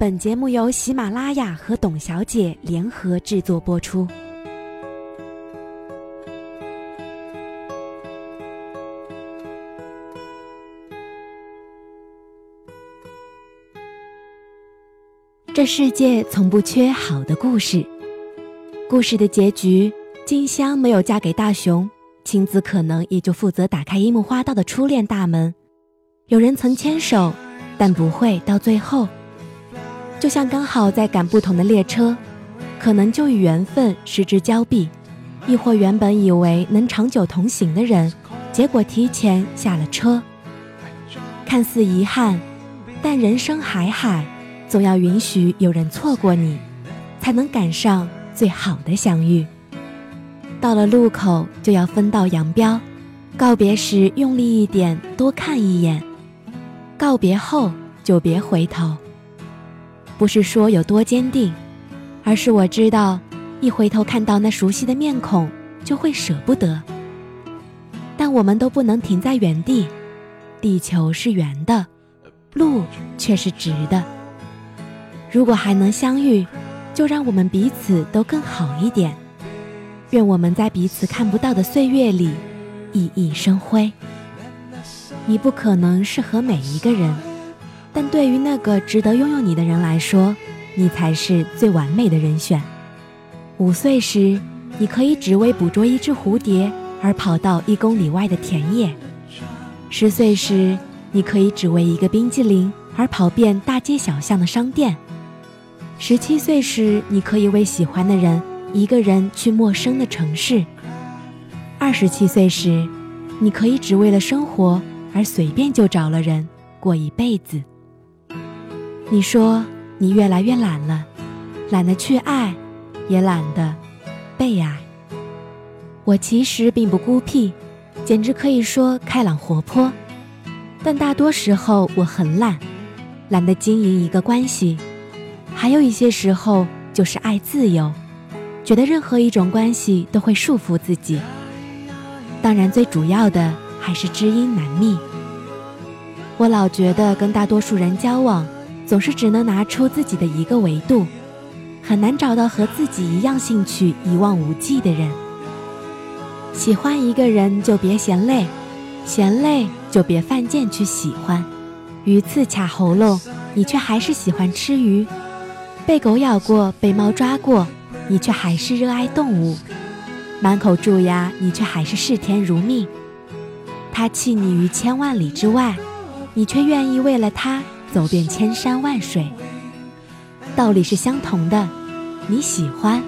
本节目由喜马拉雅和董小姐联合制作播出。这世界从不缺好的故事。故事的结局，静香没有嫁给大雄，青子可能也就负责打开樱木花道的初恋大门。有人曾牵手，但不会到最后。就像刚好在赶不同的列车，可能就与缘分失之交臂；亦或原本以为能长久同行的人，结果提前下了车。看似遗憾，但人生海海，总要允许有人错过你，才能赶上最好的相遇。到了路口就要分道扬镳，告别时用力一点，多看一眼；告别后就别回头。不是说有多坚定，而是我知道，一回头看到那熟悉的面孔，就会舍不得。但我们都不能停在原地，地球是圆的，路却是直的。如果还能相遇，就让我们彼此都更好一点。愿我们在彼此看不到的岁月里，熠熠生辉。你不可能适合每一个人。但对于那个值得拥有你的人来说，你才是最完美的人选。五岁时，你可以只为捕捉一只蝴蝶而跑到一公里外的田野；十岁时，你可以只为一个冰激凌而跑遍大街小巷的商店；十七岁时，你可以为喜欢的人一个人去陌生的城市；二十七岁时，你可以只为了生活而随便就找了人过一辈子。你说你越来越懒了，懒得去爱，也懒得被爱。我其实并不孤僻，简直可以说开朗活泼。但大多时候我很懒，懒得经营一个关系。还有一些时候就是爱自由，觉得任何一种关系都会束缚自己。当然，最主要的还是知音难觅。我老觉得跟大多数人交往。总是只能拿出自己的一个维度，很难找到和自己一样兴趣一望无际的人。喜欢一个人就别嫌累，嫌累就别犯贱去喜欢。鱼刺卡喉咙，你却还是喜欢吃鱼；被狗咬过，被猫抓过，你却还是热爱动物；满口蛀牙，你却还是视甜如命。他弃你于千万里之外，你却愿意为了他。走遍千山万水，道理是相同的。你喜欢，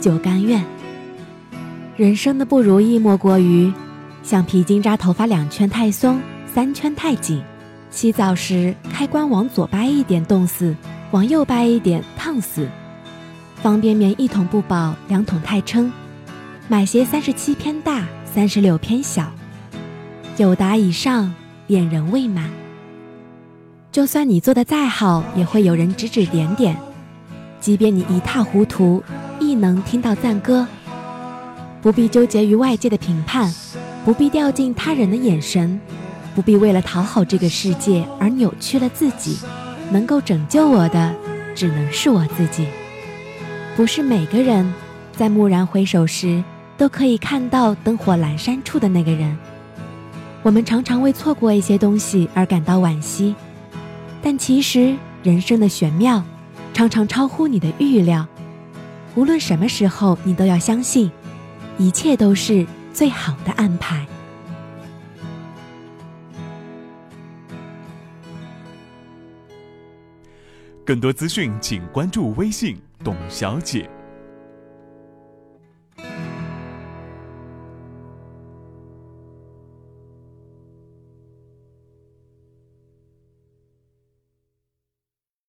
就甘愿。人生的不如意莫过于橡皮筋扎头发两圈太松，三圈太紧；洗澡时开关往左掰一点冻死，往右掰一点烫死；方便面一桶不饱，两桶太撑；买鞋三十七偏大，三十六偏小；有达以上，恋人未满。就算你做的再好，也会有人指指点点；即便你一塌糊涂，亦能听到赞歌。不必纠结于外界的评判，不必掉进他人的眼神，不必为了讨好这个世界而扭曲了自己。能够拯救我的，只能是我自己。不是每个人在蓦然回首时都可以看到灯火阑珊处的那个人。我们常常为错过一些东西而感到惋惜。但其实，人生的玄妙，常常超乎你的预料。无论什么时候，你都要相信，一切都是最好的安排。更多资讯，请关注微信“董小姐”。